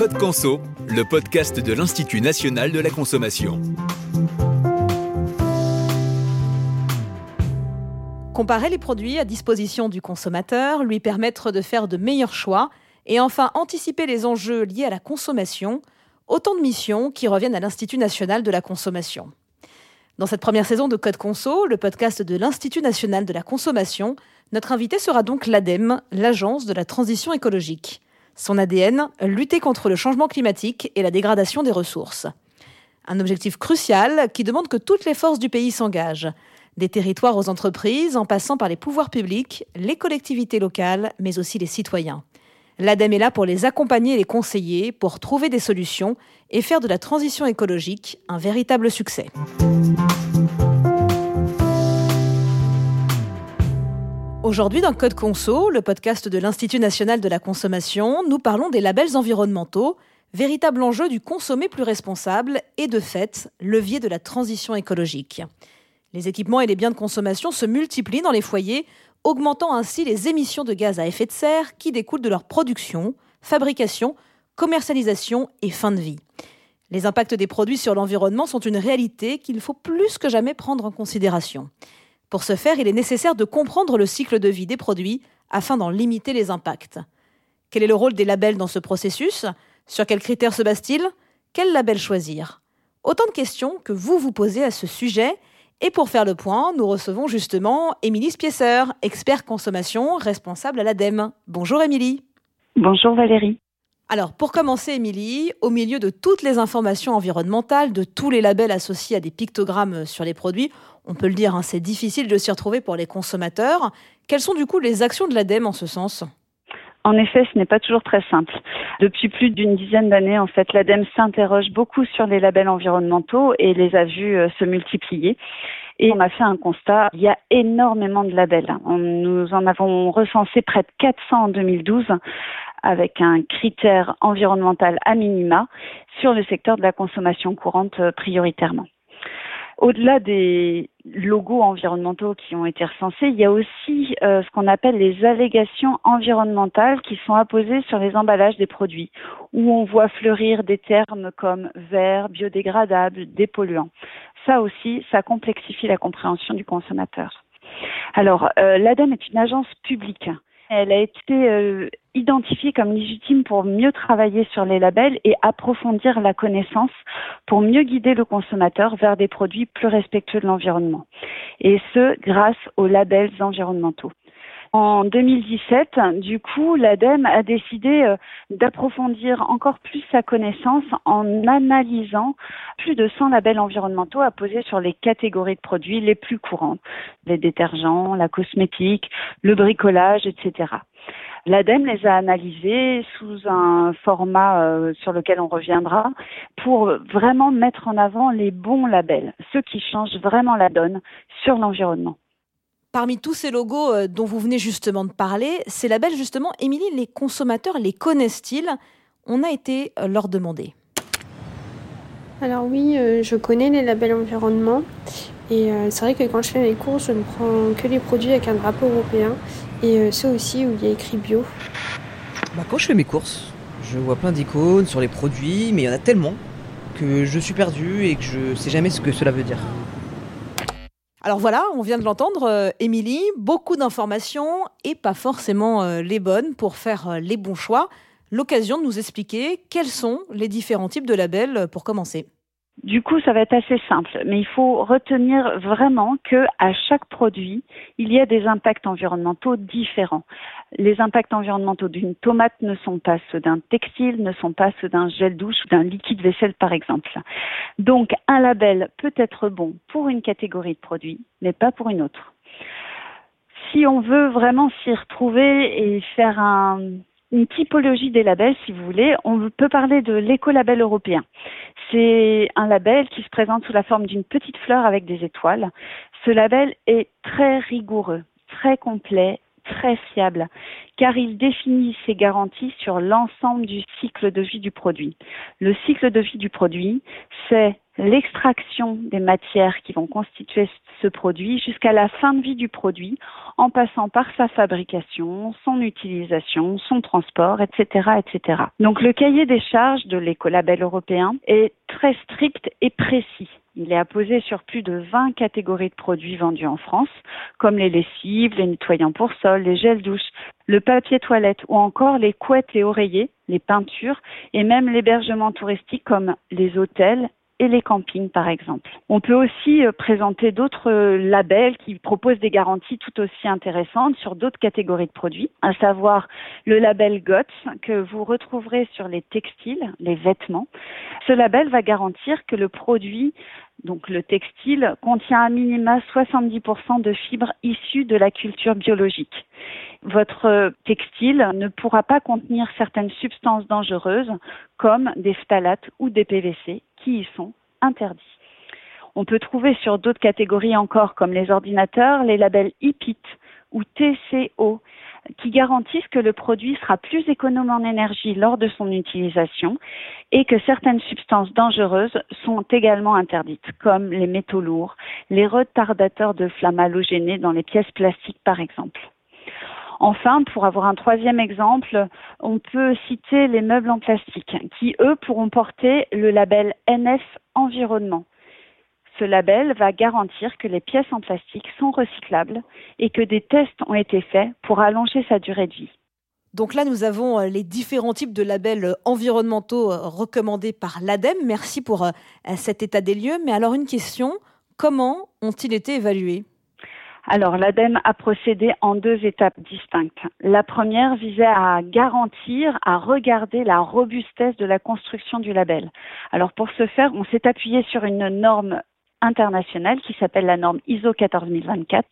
Code Conso, le podcast de l'Institut national de la consommation. Comparer les produits à disposition du consommateur, lui permettre de faire de meilleurs choix et enfin anticiper les enjeux liés à la consommation, autant de missions qui reviennent à l'Institut national de la consommation. Dans cette première saison de Code Conso, le podcast de l'Institut national de la consommation, notre invité sera donc l'ADEME, l'Agence de la transition écologique. Son ADN, lutter contre le changement climatique et la dégradation des ressources. Un objectif crucial qui demande que toutes les forces du pays s'engagent, des territoires aux entreprises, en passant par les pouvoirs publics, les collectivités locales, mais aussi les citoyens. L'ADEME est là pour les accompagner et les conseiller, pour trouver des solutions et faire de la transition écologique un véritable succès. Aujourd'hui, dans Code Conso, le podcast de l'Institut national de la consommation, nous parlons des labels environnementaux, véritable enjeu du consommer plus responsable et de fait, levier de la transition écologique. Les équipements et les biens de consommation se multiplient dans les foyers augmentant ainsi les émissions de gaz à effet de serre qui découlent de leur production, fabrication, commercialisation et fin de vie. Les impacts des produits sur l'environnement sont une réalité qu'il faut plus que jamais prendre en considération. Pour ce faire, il est nécessaire de comprendre le cycle de vie des produits afin d'en limiter les impacts. Quel est le rôle des labels dans ce processus? Sur quels critères se base-t-il? Quel label choisir? Autant de questions que vous vous posez à ce sujet et pour faire le point, nous recevons justement Émilie Spiesser, expert consommation, responsable à l'ADEME. Bonjour Émilie. Bonjour Valérie. Alors, pour commencer, Émilie, au milieu de toutes les informations environnementales, de tous les labels associés à des pictogrammes sur les produits, on peut le dire, hein, c'est difficile de s'y retrouver pour les consommateurs. Quelles sont du coup les actions de l'ADEME en ce sens? En effet, ce n'est pas toujours très simple. Depuis plus d'une dizaine d'années, en fait, l'ADEME s'interroge beaucoup sur les labels environnementaux et les a vus euh, se multiplier. Et on a fait un constat, il y a énormément de labels. nous en avons recensé près de 400 en 2012 avec un critère environnemental à minima sur le secteur de la consommation courante euh, prioritairement. Au-delà des logos environnementaux qui ont été recensés, il y a aussi euh, ce qu'on appelle les allégations environnementales qui sont apposées sur les emballages des produits, où on voit fleurir des termes comme vert, biodégradable, dépolluant. Ça aussi, ça complexifie la compréhension du consommateur. Alors, euh, l'ADEME est une agence publique elle a été euh, identifiée comme légitime pour mieux travailler sur les labels et approfondir la connaissance pour mieux guider le consommateur vers des produits plus respectueux de l'environnement. Et ce, grâce aux labels environnementaux. En 2017, du coup, l'ADEME a décidé euh, d'approfondir encore plus sa connaissance en analysant plus de 100 labels environnementaux apposés sur les catégories de produits les plus courantes, les détergents, la cosmétique, le bricolage, etc. L'ADEME les a analysés sous un format euh, sur lequel on reviendra pour vraiment mettre en avant les bons labels, ceux qui changent vraiment la donne sur l'environnement. Parmi tous ces logos euh, dont vous venez justement de parler, ces labels, justement, Émilie, les consommateurs les connaissent-ils? On a été euh, leur demander. Alors oui, euh, je connais les labels environnement. Et c'est vrai que quand je fais mes courses, je ne prends que les produits avec un drapeau européen. Et ceux aussi où il y a écrit bio. Bah, quand je fais mes courses, je vois plein d'icônes sur les produits, mais il y en a tellement que je suis perdu et que je ne sais jamais ce que cela veut dire. Alors voilà, on vient de l'entendre, euh, Émilie, beaucoup d'informations et pas forcément euh, les bonnes pour faire euh, les bons choix. L'occasion de nous expliquer quels sont les différents types de labels pour commencer. Du coup, ça va être assez simple, mais il faut retenir vraiment que à chaque produit, il y a des impacts environnementaux différents. Les impacts environnementaux d'une tomate ne sont pas ceux d'un textile, ne sont pas ceux d'un gel douche ou d'un liquide vaisselle par exemple. Donc, un label peut être bon pour une catégorie de produits, mais pas pour une autre. Si on veut vraiment s'y retrouver et faire un, une typologie des labels, si vous voulez. On peut parler de l'écolabel européen. C'est un label qui se présente sous la forme d'une petite fleur avec des étoiles. Ce label est très rigoureux, très complet, très fiable, car il définit ses garanties sur l'ensemble du cycle de vie du produit. Le cycle de vie du produit, c'est l'extraction des matières qui vont constituer ce produit jusqu'à la fin de vie du produit en passant par sa fabrication, son utilisation, son transport, etc., etc. Donc le cahier des charges de l'écolabel européen est très strict et précis. Il est apposé sur plus de 20 catégories de produits vendus en France, comme les lessives, les nettoyants pour sol, les gels douche, le papier toilette ou encore les couettes et oreillers, les peintures et même l'hébergement touristique comme les hôtels et les campings, par exemple. On peut aussi euh, présenter d'autres euh, labels qui proposent des garanties tout aussi intéressantes sur d'autres catégories de produits, à savoir le label GOTS que vous retrouverez sur les textiles, les vêtements. Ce label va garantir que le produit donc le textile contient à minima 70% de fibres issues de la culture biologique. Votre textile ne pourra pas contenir certaines substances dangereuses comme des phtalates ou des PVC qui y sont interdits. On peut trouver sur d'autres catégories encore comme les ordinateurs les labels IPIT ou TCO qui garantissent que le produit sera plus économe en énergie lors de son utilisation et que certaines substances dangereuses sont également interdites, comme les métaux lourds, les retardateurs de flammes halogénées dans les pièces plastiques par exemple. Enfin, pour avoir un troisième exemple, on peut citer les meubles en plastique qui, eux, pourront porter le label NF Environnement. Ce label va garantir que les pièces en plastique sont recyclables et que des tests ont été faits pour allonger sa durée de vie. Donc là, nous avons euh, les différents types de labels euh, environnementaux euh, recommandés par l'ADEME. Merci pour cet état des lieux. Mais alors une question, comment ont-ils été évalués? Alors, l'ADEME a procédé en deux étapes distinctes. La première visait à garantir, à regarder la robustesse de la construction du label. Alors, pour ce faire, on s'est appuyé sur une norme internationale qui s'appelle la norme ISO 14024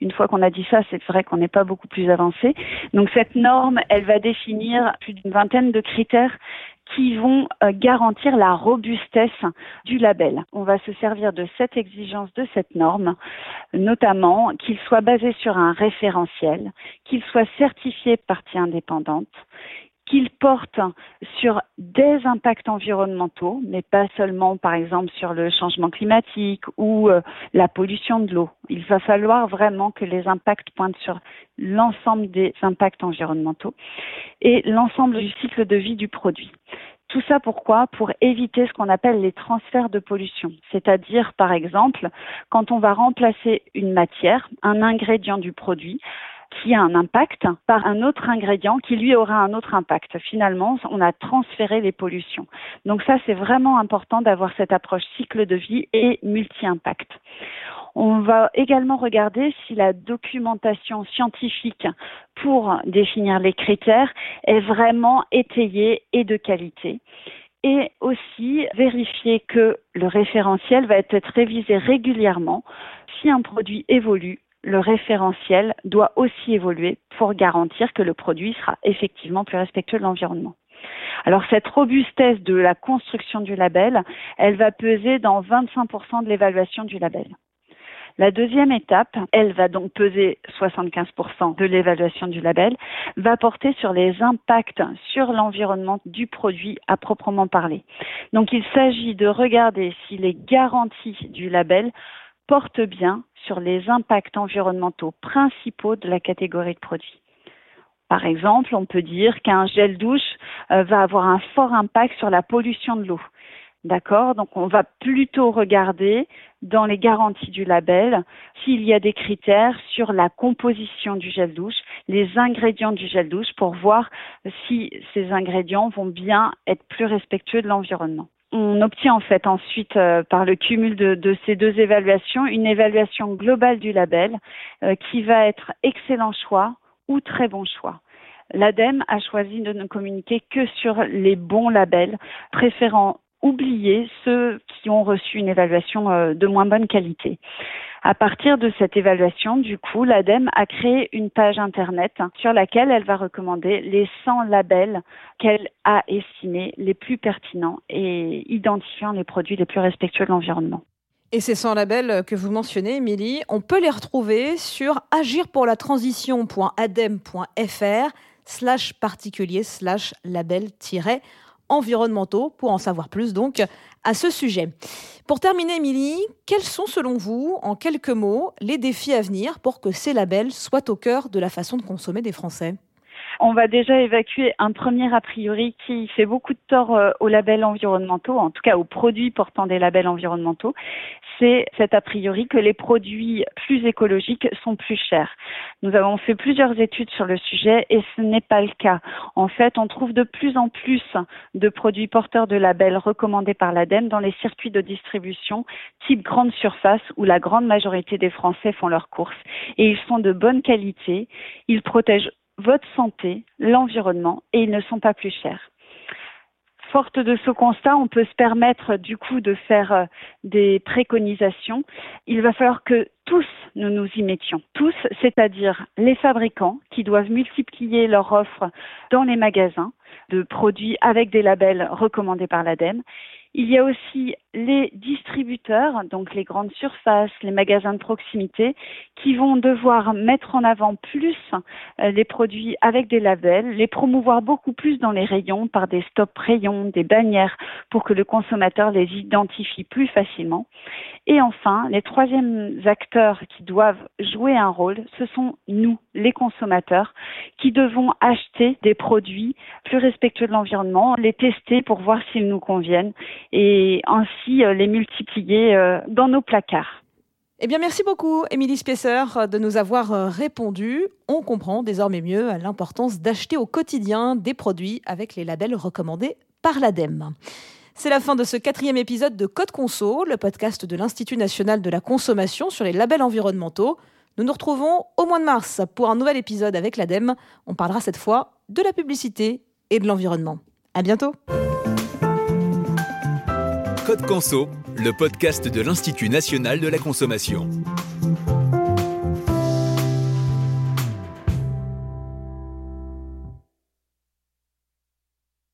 une fois qu'on a dit ça, c'est vrai qu'on n'est pas beaucoup plus avancé. Donc cette norme, elle va définir plus d'une vingtaine de critères qui vont euh, garantir la robustesse du label. On va se servir de cette exigence de cette norme, notamment qu'il soit basé sur un référentiel, qu'il soit certifié partie indépendante, qu'il porte sur des impacts environnementaux, mais pas seulement, par exemple, sur le changement climatique ou euh, la pollution de l'eau. Il va falloir vraiment que les impacts pointent sur l'ensemble des impacts environnementaux et l'ensemble du cycle de vie du produit. Tout ça pourquoi? Pour éviter ce qu'on appelle les transferts de pollution. C'est-à-dire, par exemple, quand on va remplacer une matière, un ingrédient du produit, qui a un impact par un autre ingrédient qui lui aura un autre impact. Finalement, on a transféré les pollutions. Donc ça, c'est vraiment important d'avoir cette approche cycle de vie et multi-impact. On va également regarder si la documentation scientifique pour définir les critères est vraiment étayée et de qualité et aussi vérifier que le référentiel va être révisé régulièrement si un produit évolue le référentiel doit aussi évoluer pour garantir que le produit sera effectivement plus respectueux de l'environnement. Alors cette robustesse de la construction du label, elle va peser dans 25% de l'évaluation du label. La deuxième étape, elle va donc peser 75% de l'évaluation du label, va porter sur les impacts sur l'environnement du produit à proprement parler. Donc il s'agit de regarder si les garanties du label portent bien sur les impacts environnementaux principaux de la catégorie de produits. Par exemple, on peut dire qu'un gel douche euh, va avoir un fort impact sur la pollution de l'eau. D'accord? Donc on va plutôt regarder dans les garanties du label s'il y a des critères sur la composition du gel douche, les ingrédients du gel douche pour voir si ces ingrédients vont bien être plus respectueux de l'environnement on obtient en fait ensuite euh, par le cumul de, ces deux évaluations une évaluation globale du label euh, qui va être excellent choix ou très bon choix. L'ADEME a choisi de ne communiquer que sur les bons labels, préférant oublier ceux qui ont reçu une évaluation euh, de moins bonne qualité. À partir de cette évaluation, du coup, l'ADEME a créé une page Internet sur laquelle elle va recommander les 100 labels qu'elle a estimés les plus pertinents et identifiant les produits les plus respectueux de l'environnement. Et ces 100 labels que vous mentionnez, Émilie, on peut les retrouver sur agirpourlatransition.adem.fr slash particulier slash label environnementaux. Pour en savoir plus donc à ce sujet. Pour terminer, Émilie, quels sont selon vous, en quelques mots, les défis à venir pour que ces labels soient au cœur de la façon de consommer des Français? On va déjà évacuer un premier a priori qui fait beaucoup de tort euh, aux labels environnementaux, en tout cas aux produits portant des labels environnementaux. C'est cet a priori que les produits plus écologiques sont plus chers. Nous avons fait plusieurs études sur le sujet et ce n'est pas le cas. En fait, on trouve de plus en plus de produits porteurs de labels recommandés par l'ADEME dans les circuits de distribution type grande surface où la grande majorité des Français font leurs courses et ils sont de bonne qualité. Ils protègent votre santé, l'environnement, et ils ne sont pas plus chers. Forte de ce constat, on peut se permettre du coup de faire euh, des préconisations. Il va falloir que tous nous nous y mettions. Tous, c'est-à-dire les fabricants qui doivent multiplier leur offre dans les magasins de produits avec des labels recommandés par l'ADEME il y a aussi les distributeurs, donc les grandes surfaces, les magasins de proximité, qui vont devoir mettre en avant plus euh, les produits avec des labels, les promouvoir beaucoup plus dans les rayons par des stop rayons, des bannières, pour que le consommateur les identifie plus facilement. Et enfin, les troisièmes acteurs qui doivent jouer un rôle, ce sont nous, les consommateurs, qui devons acheter des produits plus respectueux de l'environnement, les tester pour voir s'ils nous conviennent et ainsi euh, les multiplier euh, dans nos placards. Eh bien, merci beaucoup, Émilie Spesser, de nous avoir euh, répondu. On comprend désormais mieux l'importance d'acheter au quotidien des produits avec les labels recommandés par l'ADEME. C'est la fin de ce quatrième épisode de Code Conso, le podcast de l'Institut national de la consommation sur les labels environnementaux. Nous nous retrouvons au mois de mars pour un nouvel épisode avec l'ADEME. On parlera cette fois de la publicité et de l'environnement. À bientôt! Code Conso, le podcast de l'Institut national de la consommation.